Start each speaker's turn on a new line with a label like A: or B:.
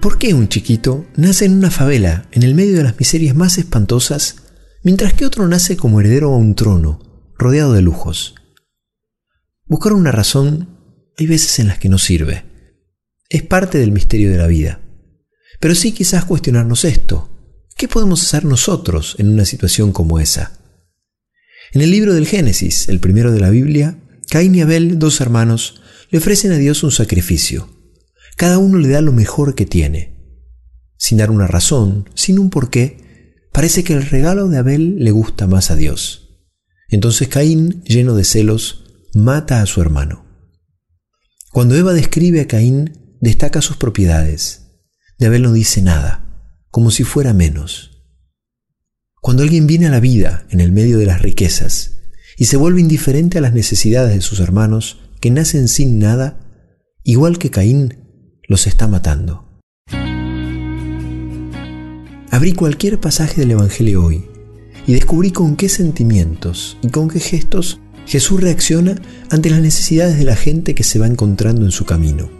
A: ¿Por qué un chiquito nace en una favela, en el medio de las miserias más espantosas, mientras que otro nace como heredero a un trono, rodeado de lujos? Buscar una razón hay veces en las que no sirve. Es parte del misterio de la vida. Pero sí quizás cuestionarnos esto. ¿Qué podemos hacer nosotros en una situación como esa? En el libro del Génesis, el primero de la Biblia, Caín y Abel, dos hermanos, le ofrecen a Dios un sacrificio. Cada uno le da lo mejor que tiene. Sin dar una razón, sin un porqué, parece que el regalo de Abel le gusta más a Dios. Entonces Caín, lleno de celos, mata a su hermano. Cuando Eva describe a Caín, destaca sus propiedades. De Abel no dice nada, como si fuera menos. Cuando alguien viene a la vida en el medio de las riquezas y se vuelve indiferente a las necesidades de sus hermanos que nacen sin nada, igual que Caín, los está matando. Abrí cualquier pasaje del Evangelio hoy y descubrí con qué sentimientos y con qué gestos Jesús reacciona ante las necesidades de la gente que se va encontrando en su camino.